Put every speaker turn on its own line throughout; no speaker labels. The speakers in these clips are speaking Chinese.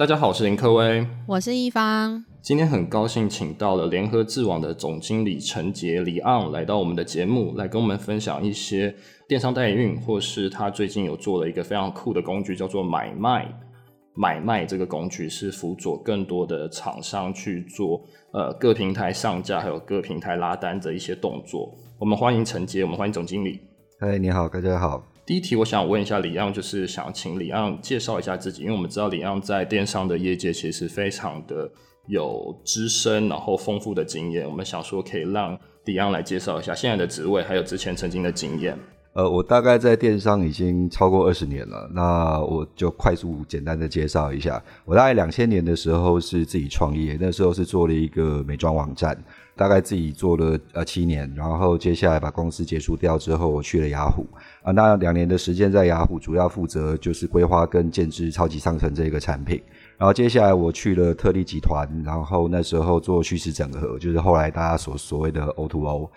大家好，我是林科威，
我是一方。
今天很高兴请到了联合智网的总经理陈杰李昂来到我们的节目，来跟我们分享一些电商代运，或是他最近有做了一个非常酷的工具，叫做买卖。买卖这个工具是辅佐更多的厂商去做呃各平台上架，还有各平台拉单的一些动作。我们欢迎陈杰，我们欢迎总经理。
嗨，你好，大家好。
第一题，我想问一下李昂，就是想请李昂介绍一下自己，因为我们知道李昂在电商的业界其实非常的有资深，然后丰富的经验。我们想说，可以让李昂来介绍一下现在的职位，还有之前曾经的经验。
呃，我大概在电商已经超过二十年了，那我就快速简单的介绍一下。我大概两千年的时候是自己创业，那时候是做了一个美妆网站，大概自己做了呃七年，然后接下来把公司结束掉之后，我去了雅虎。啊，那两年的时间在雅虎，主要负责就是规划跟建置超级商城这个产品。然后接下来我去了特力集团，然后那时候做虚实整合，就是后来大家所所谓的 O2O。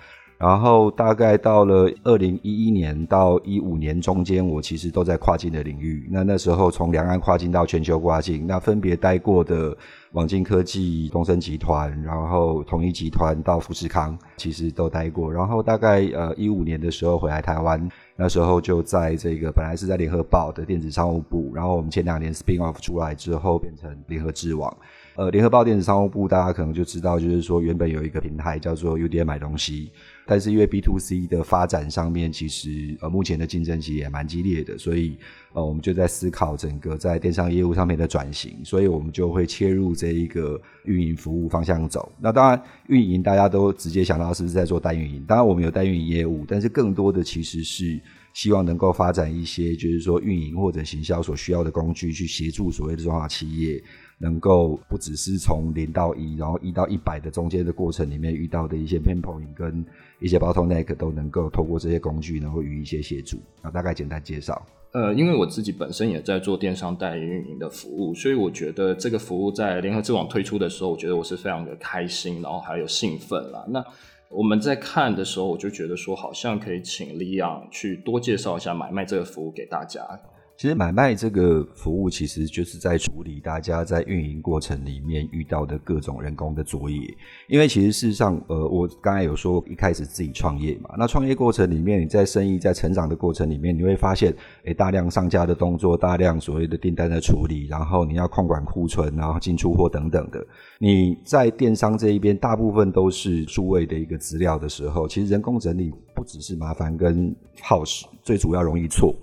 然后大概到了二零一一年到一五年中间，我其实都在跨境的领域。那那时候从两岸跨境到全球跨境，那分别待过的网境科技、东森集团，然后统一集团到富士康，其实都待过。然后大概呃一五年的时候回来台湾，那时候就在这个本来是在联合报的电子商务部，然后我们前两年 spin off 出来之后变成联合智网。呃，联合报电子商务部大家可能就知道，就是说原本有一个平台叫做 UDN 买东西。但是因为 B to C 的发展上面，其实呃目前的竞争其实也蛮激烈的，所以呃我们就在思考整个在电商业务上面的转型，所以我们就会切入这一个运营服务方向走。那当然运营大家都直接想到是不是在做代运营？当然我们有代运营业务，但是更多的其实是希望能够发展一些就是说运营或者行销所需要的工具，去协助所谓的中小企业。能够不只是从零到一，然后一到一百的中间的过程里面遇到的一些 pain point 跟一些 bottleneck 都能够透过这些工具，能够予以一些协助。啊，大概简单介绍。
呃，因为我自己本身也在做电商代理运营的服务，所以我觉得这个服务在联合智网推出的时候，我觉得我是非常的开心，然后还有兴奋啦。那我们在看的时候，我就觉得说，好像可以请李昂去多介绍一下买卖这个服务给大家。
其实买卖这个服务，其实就是在处理大家在运营过程里面遇到的各种人工的作业。因为其实事实上，呃，我刚才有说一开始自己创业嘛，那创业过程里面，你在生意在成长的过程里面，你会发现，诶，大量上架的动作，大量所谓的订单的处理，然后你要控管库存，然后进出货等等的。你在电商这一边，大部分都是数位的一个资料的时候，其实人工整理不只是麻烦跟耗时，最主要容易错。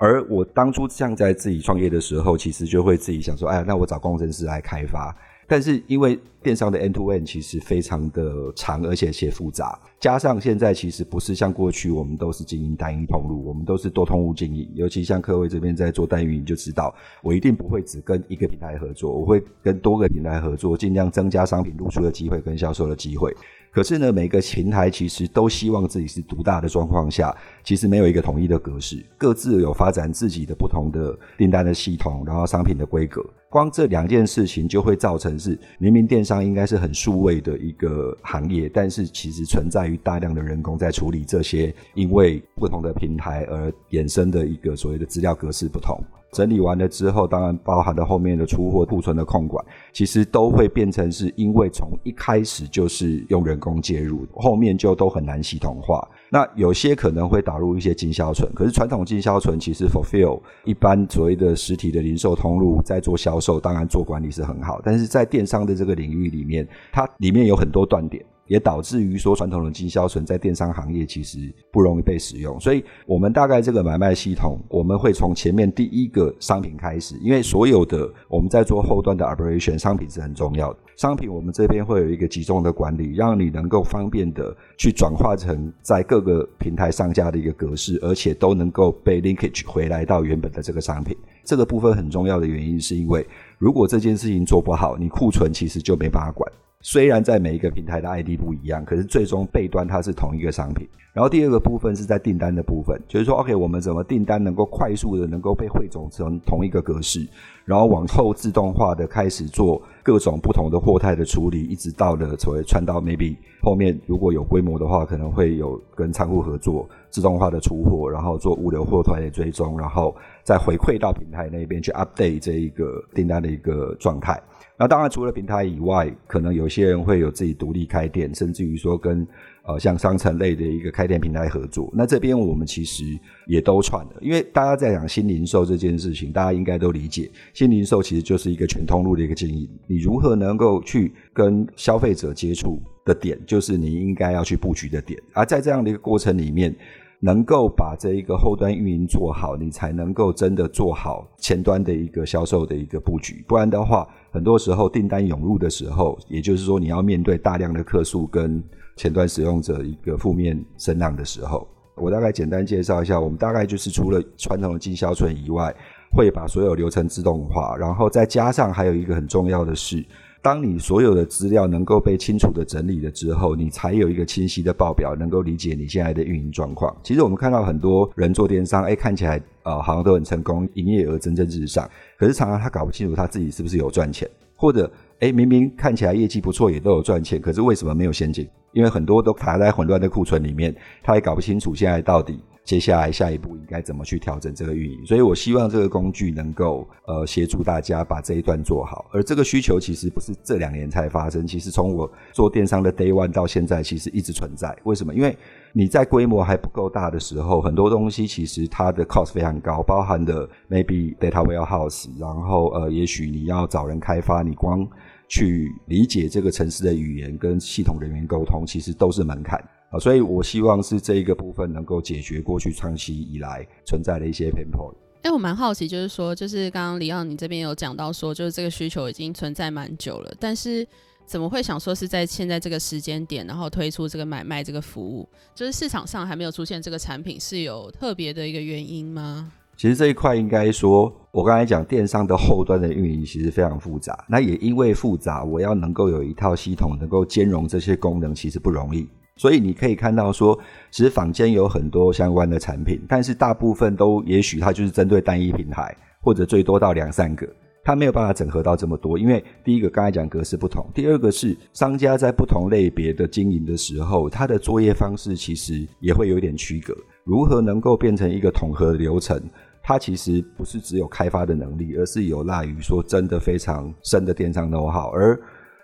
而我当初像在自己创业的时候，其实就会自己想说，哎，那我找工程师来开发。但是因为电商的 end to end 其实非常的长，而且且复杂，加上现在其实不是像过去我们都是经营单一通路，我们都是多通路经营。尤其像科威这边在做代运营，就知道我一定不会只跟一个平台合作，我会跟多个平台合作，尽量增加商品露出的机会跟销售的机会。可是呢，每个平台其实都希望自己是独大的状况下，其实没有一个统一的格式，各自有发展自己的不同的订单的系统，然后商品的规格。光这两件事情就会造成是，明明电上应该是很数位的一个行业，但是其实存在于大量的人工在处理这些，因为不同的平台而衍生的一个所谓的资料格式不同。整理完了之后，当然包含了后面的出货库存的控管，其实都会变成是因为从一开始就是用人工介入，后面就都很难系统化。那有些可能会导入一些经销存，可是传统经销存其实 fulfill 一般所谓的实体的零售通路在做销售，当然做管理是很好，但是在电商的这个领域里面，它里面有很多断点。也导致于说传统的经销存在电商行业其实不容易被使用，所以我们大概这个买卖系统，我们会从前面第一个商品开始，因为所有的我们在做后端的 operation，商品是很重要的。商品我们这边会有一个集中的管理，让你能够方便的去转化成在各个平台上架的一个格式，而且都能够被 linkage 回来到原本的这个商品。这个部分很重要的原因是因为，如果这件事情做不好，你库存其实就没办法管。虽然在每一个平台的 ID 不一样，可是最终背端它是同一个商品。然后第二个部分是在订单的部分，就是说，OK，我们怎么订单能够快速的能够被汇总成同一个格式，然后往后自动化的开始做各种不同的货态的处理，一直到了所谓传到 maybe 后面如果有规模的话，可能会有跟仓库合作自动化的出货，然后做物流货团的追踪，然后再回馈到平台那边去 update 这一个订单的一个状态。那当然除了平台以外，可能有些人会有自己独立开店，甚至于说跟。呃，像商城类的一个开店平台合作，那这边我们其实也都串了，因为大家在讲新零售这件事情，大家应该都理解，新零售其实就是一个全通路的一个经营，你如何能够去跟消费者接触的点，就是你应该要去布局的点，而在这样的一个过程里面，能够把这一个后端运营做好，你才能够真的做好前端的一个销售的一个布局，不然的话，很多时候订单涌入的时候，也就是说你要面对大量的客诉跟。前端使用者一个负面声浪的时候，我大概简单介绍一下，我们大概就是除了传统的进销存以外，会把所有流程自动化，然后再加上还有一个很重要的是，当你所有的资料能够被清楚的整理了之后，你才有一个清晰的报表，能够理解你现在的运营状况。其实我们看到很多人做电商，哎，看起来呃好像都很成功，营业额蒸蒸日上，可是常常他搞不清楚他自己是不是有赚钱，或者哎明明看起来业绩不错，也都有赚钱，可是为什么没有现金？因为很多都卡在混乱的库存里面，他也搞不清楚现在到底接下来下一步应该怎么去调整这个运营。所以我希望这个工具能够呃协助大家把这一段做好。而这个需求其实不是这两年才发生，其实从我做电商的 day one 到现在，其实一直存在。为什么？因为你在规模还不够大的时候，很多东西其实它的 cost 非常高，包含的 maybe data warehouse，然后呃也许你要找人开发，你光。去理解这个城市的语言跟系统人员沟通，其实都是门槛啊，所以我希望是这一个部分能够解决过去长期以来存在的一些 pain point。
哎，我蛮好奇，就是说，就是刚刚李奥你这边有讲到说，就是这个需求已经存在蛮久了，但是怎么会想说是在现在这个时间点，然后推出这个买卖这个服务，就是市场上还没有出现这个产品，是有特别的一个原因吗？
其实这一块应该说，我刚才讲电商的后端的运营其实非常复杂。那也因为复杂，我要能够有一套系统能够兼容这些功能，其实不容易。所以你可以看到说，其实坊间有很多相关的产品，但是大部分都也许它就是针对单一平台，或者最多到两三个，它没有办法整合到这么多。因为第一个刚才讲格式不同，第二个是商家在不同类别的经营的时候，它的作业方式其实也会有一点区隔。如何能够变成一个统合流程？它其实不是只有开发的能力，而是有赖于说真的非常深的电商 know-how。而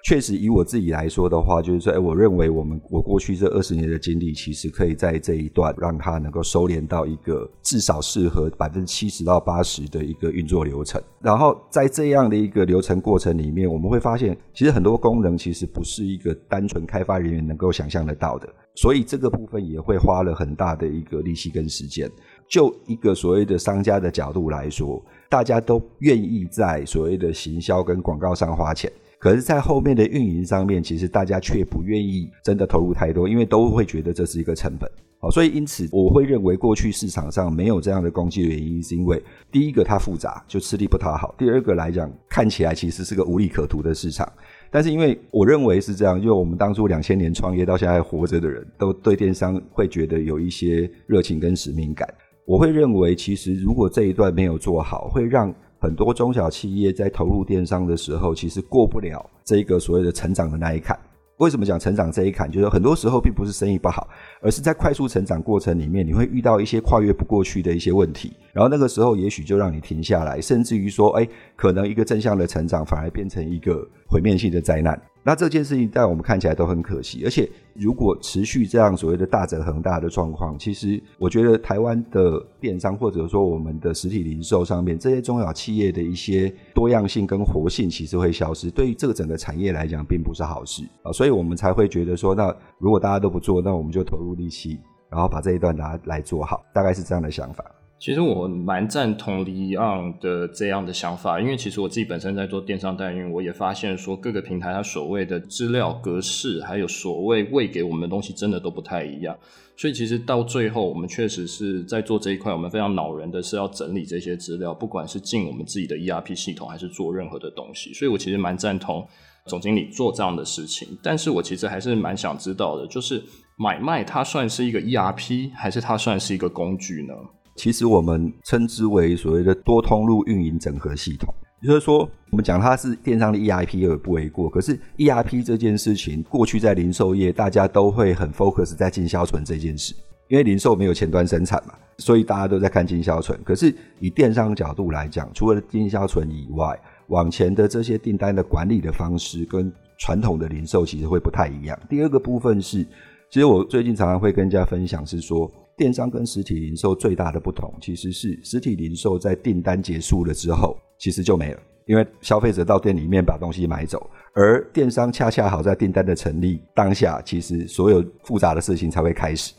确实以我自己来说的话，就是说，哎，我认为我们我过去这二十年的经历，其实可以在这一段让它能够收敛到一个至少适合百分之七十到八十的一个运作流程。然后在这样的一个流程过程里面，我们会发现，其实很多功能其实不是一个单纯开发人员能够想象得到的，所以这个部分也会花了很大的一个力气跟时间。就一个所谓的商家的角度来说，大家都愿意在所谓的行销跟广告上花钱，可是，在后面的运营上面，其实大家却不愿意真的投入太多，因为都会觉得这是一个成本。好，所以因此我会认为，过去市场上没有这样的工具的原因，是因为第一个它复杂，就吃力不讨好；第二个来讲，看起来其实是个无利可图的市场。但是因为我认为是这样，就我们当初两千年创业到现在还活着的人都对电商会觉得有一些热情跟使命感。我会认为，其实如果这一段没有做好，会让很多中小企业在投入电商的时候，其实过不了这个所谓的成长的那一坎。为什么讲成长这一坎？就是很多时候并不是生意不好，而是在快速成长过程里面，你会遇到一些跨越不过去的一些问题，然后那个时候也许就让你停下来，甚至于说，哎，可能一个正向的成长反而变成一个毁灭性的灾难。那这件事情在我们看起来都很可惜，而且如果持续这样所谓的大者恒大的状况，其实我觉得台湾的电商或者说我们的实体零售上面这些中小企业的一些多样性跟活性，其实会消失，对于这个整个产业来讲，并不是好事啊，所以我们才会觉得说，那如果大家都不做，那我们就投入力气，然后把这一段拿来做好，大概是这样的想法。
其实我蛮赞同李昂的这样的想法，因为其实我自己本身在做电商代运，我也发现说各个平台它所谓的资料格式，还有所谓喂给我们的东西，真的都不太一样。所以其实到最后，我们确实是在做这一块，我们非常恼人的是要整理这些资料，不管是进我们自己的 ERP 系统，还是做任何的东西。所以我其实蛮赞同总经理做这样的事情，但是我其实还是蛮想知道的，就是买卖它算是一个 ERP，还是它算是一个工具呢？
其实我们称之为所谓的多通路运营整合系统，也就是说，我们讲它是电商的 ERP 也不为过。可是 ERP 这件事情，过去在零售业大家都会很 focus 在进销存这件事，因为零售没有前端生产嘛，所以大家都在看进销存。可是以电商角度来讲，除了进销存以外，往前的这些订单的管理的方式跟传统的零售其实会不太一样。第二个部分是，其实我最近常常会跟大家分享是说。电商跟实体零售最大的不同，其实是实体零售在订单结束了之后，其实就没了，因为消费者到店里面把东西买走，而电商恰恰好在订单的成立当下，其实所有复杂的事情才会开始。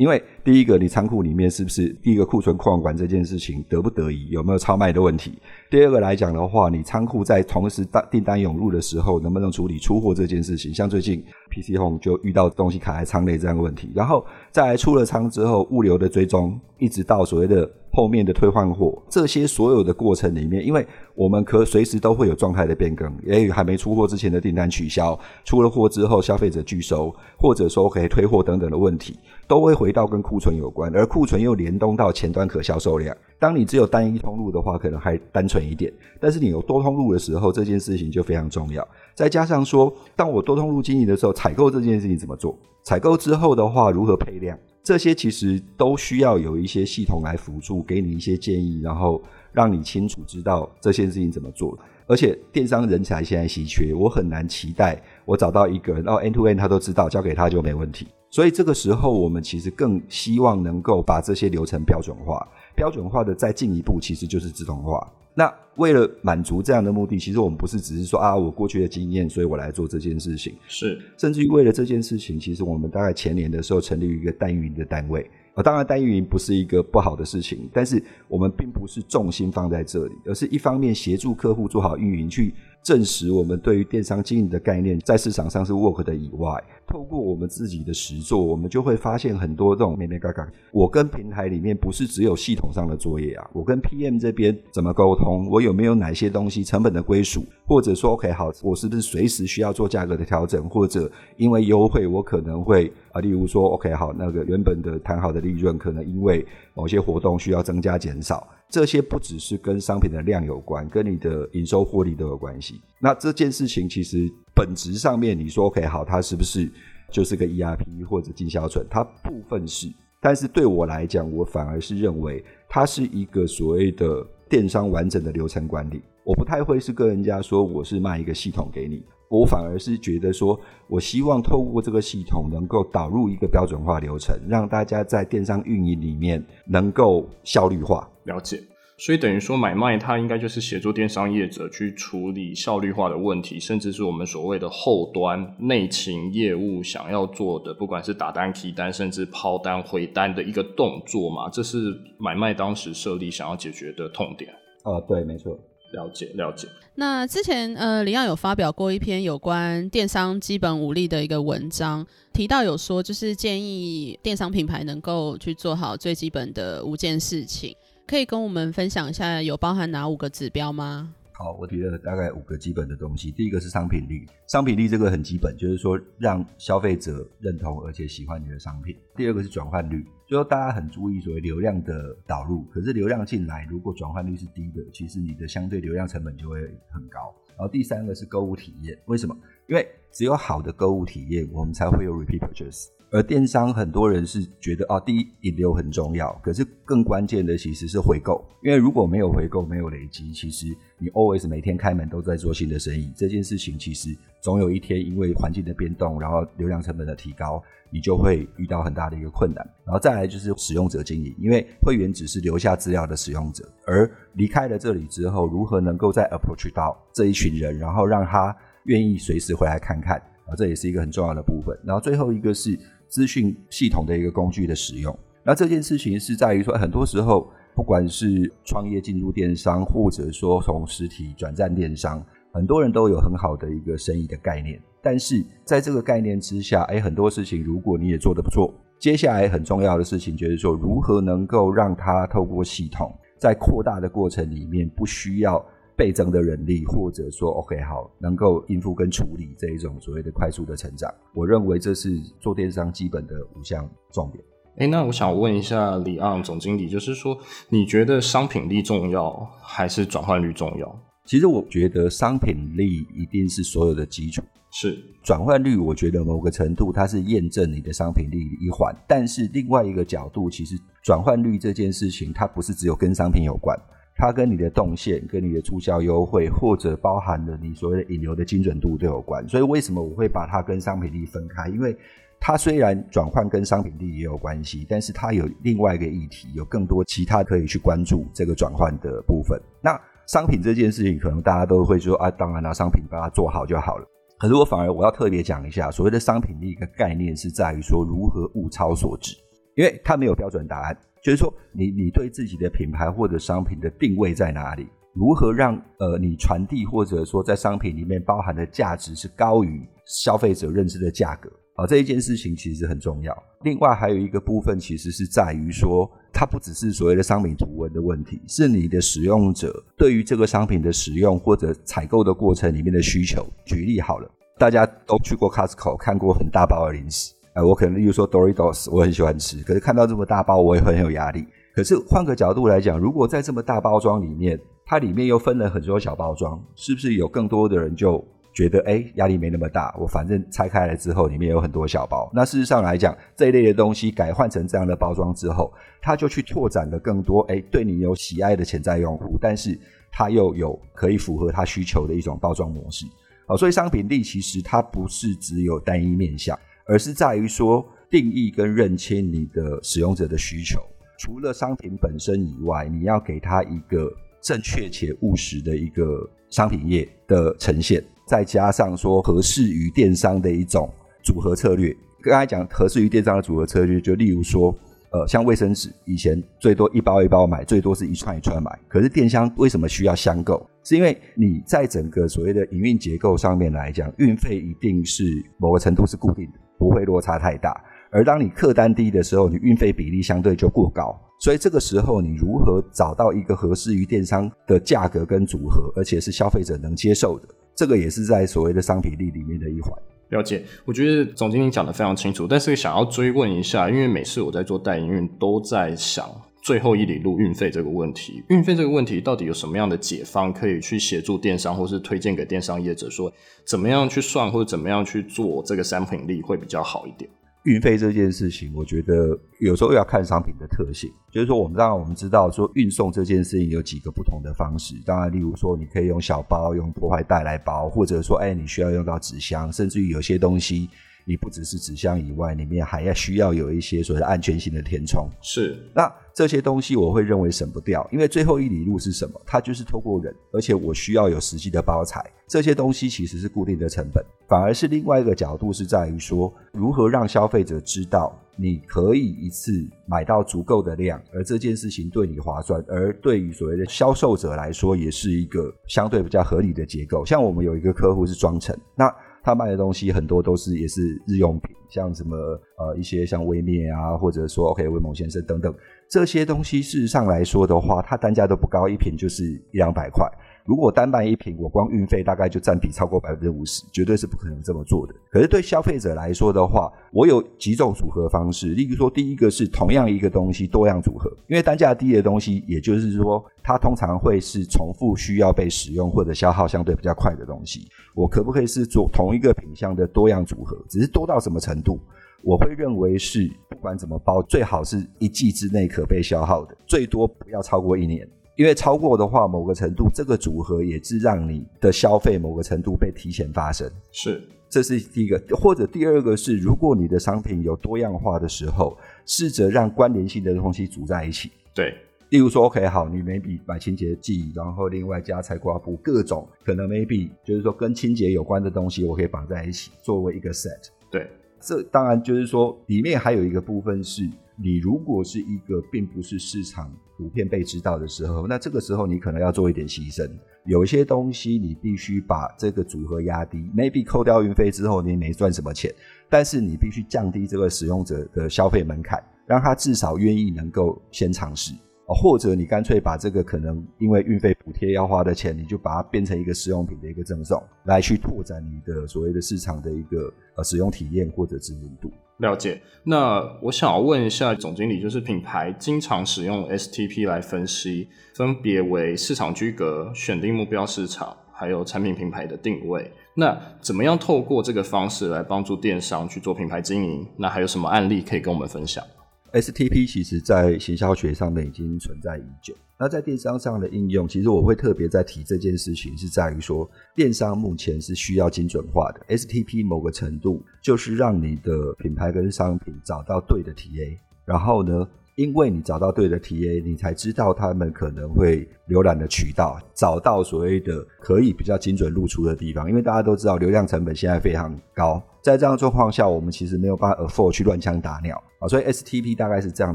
因为第一个，你仓库里面是不是第一个库存控管这件事情得不得已，有没有超卖的问题？第二个来讲的话，你仓库在同时单订单涌入的时候，能不能处理出货这件事情？像最近 PC Home 就遇到东西卡在仓内这样的问题，然后在出了仓之后，物流的追踪，一直到所谓的。后面的退换货，这些所有的过程里面，因为我们可随时都会有状态的变更，也还没出货之前的订单取消，出了货之后消费者拒收，或者说可以退货等等的问题，都会回到跟库存有关，而库存又联动到前端可销售量。当你只有单一通路的话，可能还单纯一点，但是你有多通路的时候，这件事情就非常重要。再加上说，当我多通路经营的时候，采购这件事情怎么做？采购之后的话，如何配量？这些其实都需要有一些系统来辅助，给你一些建议，然后让你清楚知道这些事情怎么做。而且电商人才现在稀缺，我很难期待我找到一个人，然后 end to N 他都知道，交给他就没问题。所以这个时候，我们其实更希望能够把这些流程标准化。标准化的再进一步，其实就是自动化。那为了满足这样的目的，其实我们不是只是说啊，我过去的经验，所以我来做这件事情。
是，
甚至于为了这件事情，其实我们大概前年的时候成立一个代运营的单位。啊，当然代运营不是一个不好的事情，但是我们并不是重心放在这里，而是一方面协助客户做好运营去。证实我们对于电商经营的概念在市场上是 work 的以外，透过我们自己的实作，我们就会发现很多这种眉眉角角。我跟平台里面不是只有系统上的作业啊，我跟 PM 这边怎么沟通？我有没有哪些东西成本的归属？或者说 OK 好，我是不是随时需要做价格的调整？或者因为优惠，我可能会啊，例如说 OK 好，那个原本的谈好的利润，可能因为某些活动需要增加减少。这些不只是跟商品的量有关，跟你的营收获利都有关系。那这件事情其实本质上面，你说 OK 好，它是不是就是个 ERP 或者经销存？它部分是，但是对我来讲，我反而是认为它是一个所谓的电商完整的流程管理。我不太会是跟人家说我是卖一个系统给你。我反而是觉得说，我希望透过这个系统能够导入一个标准化流程，让大家在电商运营里面能够效率化。
了解，所以等于说买卖它应该就是协助电商业者去处理效率化的问题，甚至是我们所谓的后端内勤业务想要做的，不管是打单、提单，甚至抛单、回单的一个动作嘛，这是买卖当时设立想要解决的痛点。
呃，对，没错。
了解了解。
那之前呃，李耀有发表过一篇有关电商基本武力的一个文章，提到有说就是建议电商品牌能够去做好最基本的五件事情，可以跟我们分享一下有包含哪五个指标吗？
好，我提了大概五个基本的东西。第一个是商品力，商品力这个很基本，就是说让消费者认同而且喜欢你的商品。第二个是转换率，就说大家很注意所谓流量的导入，可是流量进来如果转换率是低的，其实你的相对流量成本就会很高。然后第三个是购物体验，为什么？因为只有好的购物体验，我们才会有 repeat purchase。而电商很多人是觉得啊，第一引流很重要，可是更关键的其实是回购。因为如果没有回购，没有累积，其实你 always 每天开门都在做新的生意，这件事情其实总有一天因为环境的变动，然后流量成本的提高，你就会遇到很大的一个困难。然后再来就是使用者经营，因为会员只是留下资料的使用者，而离开了这里之后，如何能够再 approach 到这一群人，然后让他愿意随时回来看看啊，这也是一个很重要的部分。然后最后一个是。资讯系统的一个工具的使用，那这件事情是在于说，很多时候不管是创业进入电商，或者说从实体转战电商，很多人都有很好的一个生意的概念，但是在这个概念之下，哎，很多事情如果你也做得不错，接下来很重要的事情就是说，如何能够让它透过系统在扩大的过程里面，不需要倍增的人力，或者说 OK 好，能够应付跟处理这一种所谓的快速的成长。我认为这是做电商基本的五项重点。
哎，那我想问一下李昂总经理，就是说，你觉得商品力重要还是转换率重要？
其实我觉得商品力一定是所有的基础，
是
转换率，我觉得某个程度它是验证你的商品力一环。但是另外一个角度，其实转换率这件事情，它不是只有跟商品有关，它跟你的动线、跟你的促销优惠，或者包含了你所谓的引流的精准度都有关。所以为什么我会把它跟商品力分开？因为它虽然转换跟商品力也有关系，但是它有另外一个议题，有更多其他可以去关注这个转换的部分。那商品这件事情，可能大家都会说啊，当然拿商品把它做好就好了。可是我反而我要特别讲一下，所谓的商品力一个概念是在于说如何物超所值，因为它没有标准答案，就是说你你对自己的品牌或者商品的定位在哪里，如何让呃你传递或者说在商品里面包含的价值是高于消费者认知的价格。啊，这一件事情其实很重要。另外还有一个部分，其实是在于说，它不只是所谓的商品图文的问题，是你的使用者对于这个商品的使用或者采购的过程里面的需求。举例好了，大家都去过 Costco 看过很大包的零食，呃，我可能例如说 Doritos，我很喜欢吃，可是看到这么大包，我也很有压力。可是换个角度来讲，如果在这么大包装里面，它里面又分了很多小包装，是不是有更多的人就觉得哎，压力没那么大，我反正拆开来之后，里面有很多小包。那事实上来讲，这一类的东西改换成这样的包装之后，它就去拓展了更多哎，对你有喜爱的潜在用户，但是它又有可以符合他需求的一种包装模式。好，所以商品力其实它不是只有单一面向，而是在于说定义跟认清你的使用者的需求。除了商品本身以外，你要给他一个正确且务实的一个商品页的呈现。再加上说合适于电商的一种组合策略，刚才讲合适于电商的组合策略，就例如说，呃，像卫生纸，以前最多一包一包买，最多是一串一串买。可是电商为什么需要箱购？是因为你在整个所谓的营运结构上面来讲，运费一定是某个程度是固定的，不会落差太大。而当你客单低的时候，你运费比例相对就过高。所以这个时候，你如何找到一个合适于电商的价格跟组合，而且是消费者能接受的？这个也是在所谓的商品力里面的一环。
了解，我觉得总经理讲的非常清楚，但是想要追问一下，因为每次我在做代营运，都在想最后一里路运费这个问题。运费这个问题到底有什么样的解方可以去协助电商，或是推荐给电商业者，说怎么样去算，或者怎么样去做这个商品力会比较好一点？
运费这件事情，我觉得有时候要看商品的特性。就是说，我们当然我们知道说运送这件事情有几个不同的方式。当然，例如说你可以用小包、用破坏袋来包，或者说，哎，你需要用到纸箱，甚至于有些东西。你不只是纸箱以外，里面还要需要有一些所谓的安全性的填充。
是，
那这些东西我会认为省不掉，因为最后一里路是什么？它就是透过人，而且我需要有实际的包材。这些东西其实是固定的成本，反而是另外一个角度是在于说，如何让消费者知道你可以一次买到足够的量，而这件事情对你划算，而对于所谓的销售者来说，也是一个相对比较合理的结构。像我们有一个客户是装成，那。他卖的东西很多都是也是日用品，像什么呃一些像微面啊，或者说 OK 威猛先生等等这些东西，事实上来说的话，它单价都不高，一瓶就是一两百块。如果单卖一瓶，我光运费大概就占比超过百分之五十，绝对是不可能这么做的。可是对消费者来说的话，我有几种组合方式。例如说，第一个是同样一个东西多样组合，因为单价低的东西，也就是说它通常会是重复需要被使用或者消耗相对比较快的东西。我可不可以是做同一个品相的多样组合？只是多到什么程度？我会认为是不管怎么包，最好是一季之内可被消耗的，最多不要超过一年。因为超过的话，某个程度，这个组合也是让你的消费某个程度被提前发生。
是，
这是第一个，或者第二个是，如果你的商品有多样化的时候，试着让关联性的东西组在一起。
对，
例如说，OK，好，你 maybe 买清洁剂，然后另外加菜瓜布，各种可能 maybe 就是说跟清洁有关的东西，我可以绑在一起作为一个 set。
对，
这当然就是说里面还有一个部分是。你如果是一个并不是市场普遍被知道的时候，那这个时候你可能要做一点牺牲。有一些东西你必须把这个组合压低，maybe 扣掉运费之后你没赚什么钱，但是你必须降低这个使用者的消费门槛，让他至少愿意能够先尝试。或者你干脆把这个可能因为运费补贴要花的钱，你就把它变成一个试用品的一个赠送，来去拓展你的所谓的市场的一个呃使用体验或者知名度。
了解。那我想要问一下总经理，就是品牌经常使用 STP 来分析，分别为市场居格、选定目标市场，还有产品品牌的定位。那怎么样透过这个方式来帮助电商去做品牌经营？那还有什么案例可以跟我们分享
？STP 其实在行销学上面已经存在已久，那在电商上的应用，其实我会特别在提这件事情，是在于说，电商目前是需要精准化的。STP 某个程度就是让你的品牌跟商品找到对的 TA，然后呢，因为你找到对的 TA，你才知道他们可能会浏览的渠道，找到所谓的可以比较精准露出的地方。因为大家都知道流量成本现在非常高，在这样的状况下，我们其实没有办法 afford 去乱枪打鸟。啊，所以 STP 大概是这样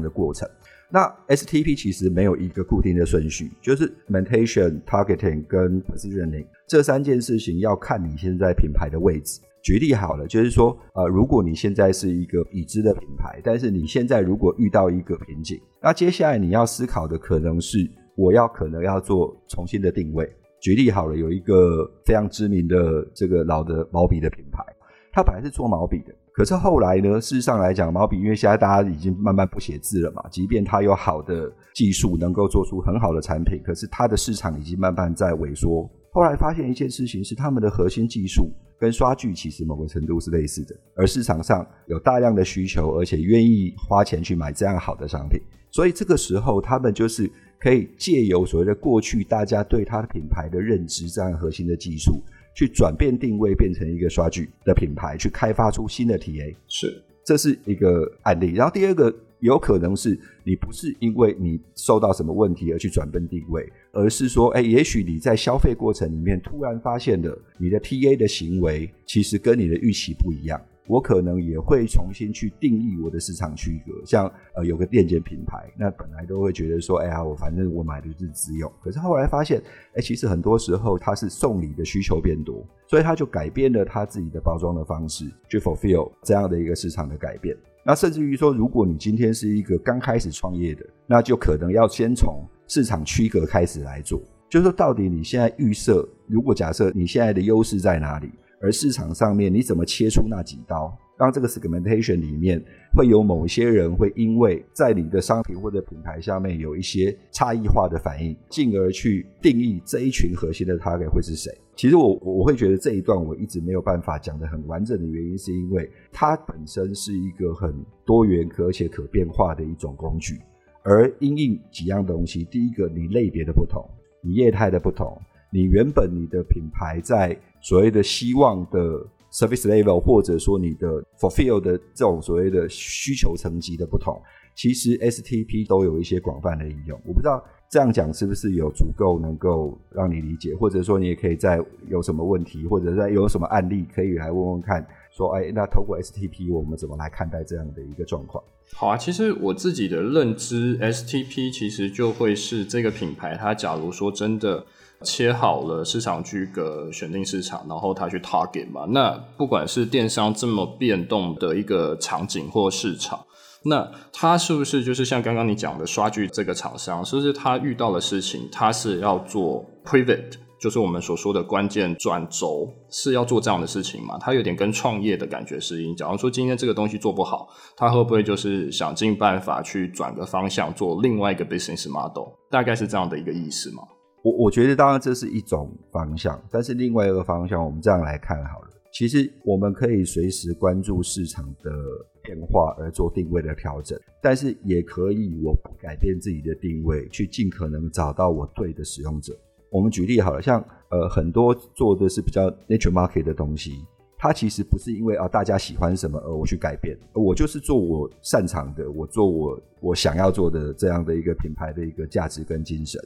的过程。那 STP 其实没有一个固定的顺序，就是 mentation、targeting 跟 positioning 这三件事情要看你现在品牌的位置。举例好了，就是说，呃，如果你现在是一个已知的品牌，但是你现在如果遇到一个瓶颈，那接下来你要思考的可能是，我要可能要做重新的定位。举例好了，有一个非常知名的这个老的毛笔的品牌，它本来是做毛笔的。可是后来呢？事实上来讲，毛笔因为现在大家已经慢慢不写字了嘛，即便它有好的技术，能够做出很好的产品，可是它的市场已经慢慢在萎缩。后来发现一件事情是，他们的核心技术跟刷具其实某个程度是类似的，而市场上有大量的需求，而且愿意花钱去买这样好的商品，所以这个时候他们就是可以借由所谓的过去大家对它的品牌的认知，这样核心的技术。去转变定位，变成一个刷具的品牌，去开发出新的 TA，
是，这
是一个案例。然后第二个，有可能是你不是因为你受到什么问题而去转变定位，而是说，哎，也许你在消费过程里面突然发现了你的 TA 的行为其实跟你的预期不一样。我可能也会重新去定义我的市场区隔，像呃有个电竞品牌，那本来都会觉得说，哎呀，我反正我买的是自用，可是后来发现，哎，其实很多时候它是送礼的需求变多，所以他就改变了他自己的包装的方式，去 fulfill 这样的一个市场的改变。那甚至于说，如果你今天是一个刚开始创业的，那就可能要先从市场区隔开始来做，就是说到底你现在预设，如果假设你现在的优势在哪里？而市场上面，你怎么切出那几刀，让这个 segmentation 里面会有某些人会因为在你的商品或者品牌下面有一些差异化的反应，进而去定义这一群核心的 target 会是谁？其实我我会觉得这一段我一直没有办法讲得很完整的原因，是因为它本身是一个很多元而且可变化的一种工具，而因应几样东西，第一个你类别的不同，你业态的不同。你原本你的品牌在所谓的希望的 service level，或者说你的 fulfill 的这种所谓的需求层级的不同，其实 STP 都有一些广泛的应用。我不知道这样讲是不是有足够能够让你理解，或者说你也可以在有什么问题，或者在有什么案例可以来问问看，说哎，那透过 STP 我们怎么来看待这样的一个状况？
好啊，其实我自己的认知，STP 其实就会是这个品牌，它假如说真的。切好了市场区隔，选定市场，然后他去 target 嘛。那不管是电商这么变动的一个场景或市场，那他是不是就是像刚刚你讲的刷剧这个厂商，是不是他遇到的事情，他是要做 pivot，就是我们所说的关键转轴，是要做这样的事情嘛？他有点跟创业的感觉是一样。假如说今天这个东西做不好，他会不会就是想尽办法去转个方向，做另外一个 business model？大概是这样的一个意思吗？
我我觉得当然这是一种方向，但是另外一个方向，我们这样来看好了。其实我们可以随时关注市场的变化而做定位的调整，但是也可以我不改变自己的定位，去尽可能找到我对的使用者。我们举例好了，像呃很多做的是比较 nature market 的东西，它其实不是因为啊大家喜欢什么而我去改变，我就是做我擅长的，我做我我想要做的这样的一个品牌的一个价值跟精神。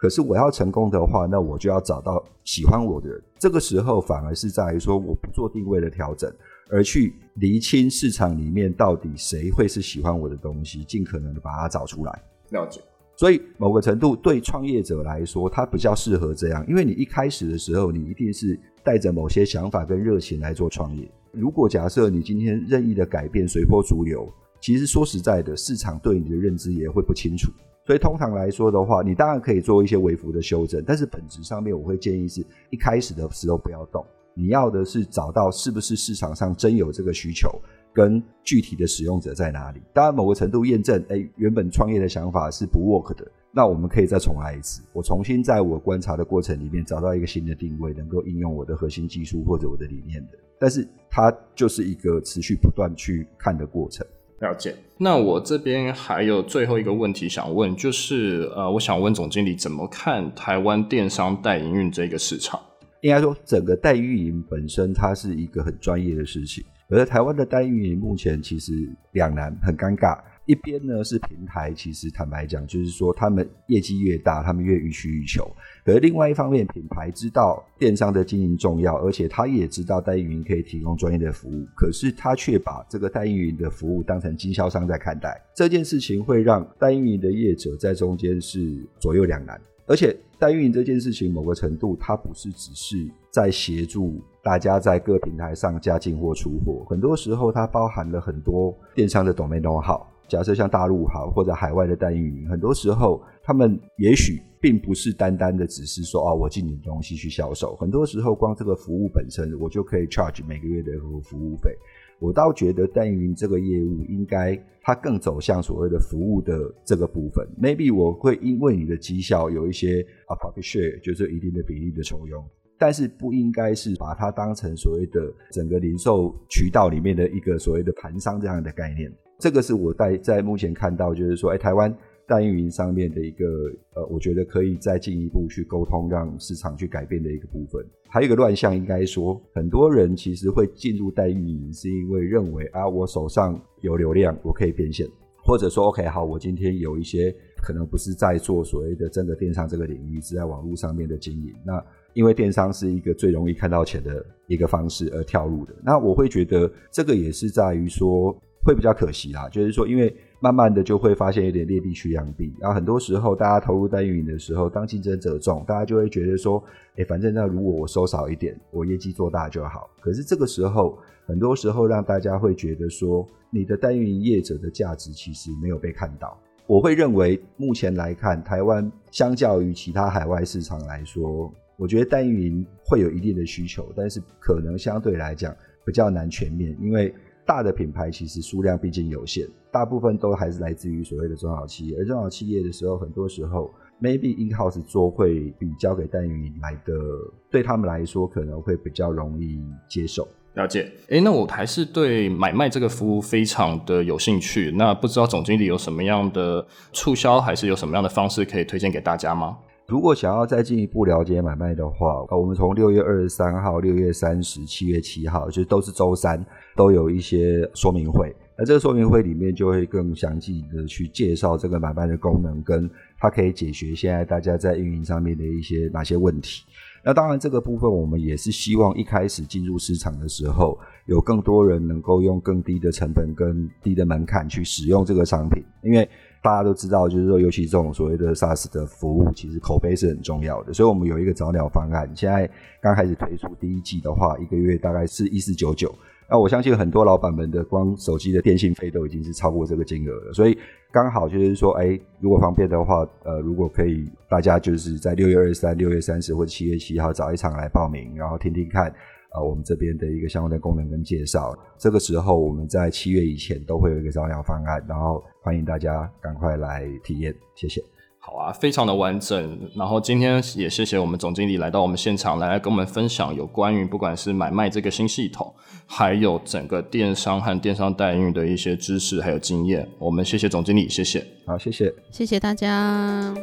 可是我要成功的话，那我就要找到喜欢我的人。这个时候反而是在于说，我不做定位的调整，而去厘清市场里面到底谁会是喜欢我的东西，尽可能的把它找出来。
了解。
所以某个程度对创业者来说，他比较适合这样，因为你一开始的时候，你一定是带着某些想法跟热情来做创业。如果假设你今天任意的改变，随波逐流，其实说实在的，市场对你的认知也会不清楚。所以通常来说的话，你当然可以做一些微幅的修正，但是本质上面我会建议是一开始的时候不要动。你要的是找到是不是市场上真有这个需求，跟具体的使用者在哪里。当然某个程度验证，哎，原本创业的想法是不 work 的，那我们可以再重来一次。我重新在我观察的过程里面找到一个新的定位，能够应用我的核心技术或者我的理念的。但是它就是一个持续不断去看的过程。
了解。那我这边还有最后一个问题想问，就是呃，我想问总经理怎么看台湾电商代营运这个市场？
应该说，整个代运营本身它是一个很专业的事情，而台湾的代运营目前其实两难，很尴尬。一边呢是平台，其实坦白讲，就是说他们业绩越大，他们越予取予求。可是另外一方面，品牌知道电商的经营重要，而且他也知道代运营可以提供专业的服务，可是他却把这个代运营的服务当成经销商在看待。这件事情会让代运营的业者在中间是左右两难。而且代运营这件事情，某个程度它不是只是在协助大家在各平台上加进货出货，很多时候它包含了很多电商的 domain know-how。假设像大陆好，或者海外的代运营，很多时候他们也许并不是单单的只是说啊，我进你的东西去销售。很多时候光这个服务本身，我就可以 charge 每个月的服务费。我倒觉得代运营这个业务应该它更走向所谓的服务的这个部分。Maybe 我会因为你的绩效有一些啊 profit share，就是一定的比例的抽佣，但是不应该是把它当成所谓的整个零售渠道里面的一个所谓的盘商这样的概念。这个是我在在目前看到，就是说，哎，台湾代运营上面的一个，呃，我觉得可以再进一步去沟通，让市场去改变的一个部分。还有一个乱象，应该说，很多人其实会进入代运营，是因为认为啊，我手上有流量，我可以变现，或者说，OK，好，我今天有一些可能不是在做所谓的真的电商这个领域，是在网络上面的经营。那因为电商是一个最容易看到钱的一个方式而跳入的，那我会觉得这个也是在于说。会比较可惜啦，就是说，因为慢慢的就会发现有点劣币驱良币，然后很多时候大家投入代运营的时候，当竞争者众，大家就会觉得说，哎，反正那如果我收少一点，我业绩做大就好。可是这个时候，很多时候让大家会觉得说，你的代运营业者的价值其实没有被看到。我会认为，目前来看，台湾相较于其他海外市场来说，我觉得代运营会有一定的需求，但是可能相对来讲比较难全面，因为。大的品牌其实数量毕竟有限，大部分都还是来自于所谓的中小企业。而中小企业的时候，很多时候 maybe in house 做会比交给代运营来的，对他们来说可能会比较容易接受。
了解。哎、欸，那我还是对买卖这个服务非常的有兴趣。那不知道总经理有什么样的促销，还是有什么样的方式可以推荐给大家吗？
如果想要再进一步了解买卖的话，我们从六月二十三号、六月三十、七月七号，就都是周三，都有一些说明会。那这个说明会里面就会更详细的去介绍这个买卖的功能，跟它可以解决现在大家在运营上面的一些哪些问题。那当然，这个部分我们也是希望一开始进入市场的时候，有更多人能够用更低的成本、跟低的门槛去使用这个商品，因为。大家都知道，就是说，尤其这种所谓的 SaaS 的服务，其实口碑是很重要的。所以我们有一个早鸟方案，现在刚开始推出第一季的话，一个月大概是一四九九。那我相信很多老板们的光手机的电信费都已经是超过这个金额了。所以刚好就是说，哎，如果方便的话，呃，如果可以，大家就是在六月二十三、六月三十或者七月七号找一场来报名，然后听听看。啊，我们这边的一个相关的功能跟介绍，这个时候我们在七月以前都会有一个招疗方案，然后欢迎大家赶快来体验，谢谢。
好啊，非常的完整。然后今天也谢谢我们总经理来到我们现场，来，来跟我们分享有关于不管是买卖这个新系统，还有整个电商和电商代运的一些知识还有经验。我们谢谢总经理，谢谢。
好，谢谢，
谢谢大家。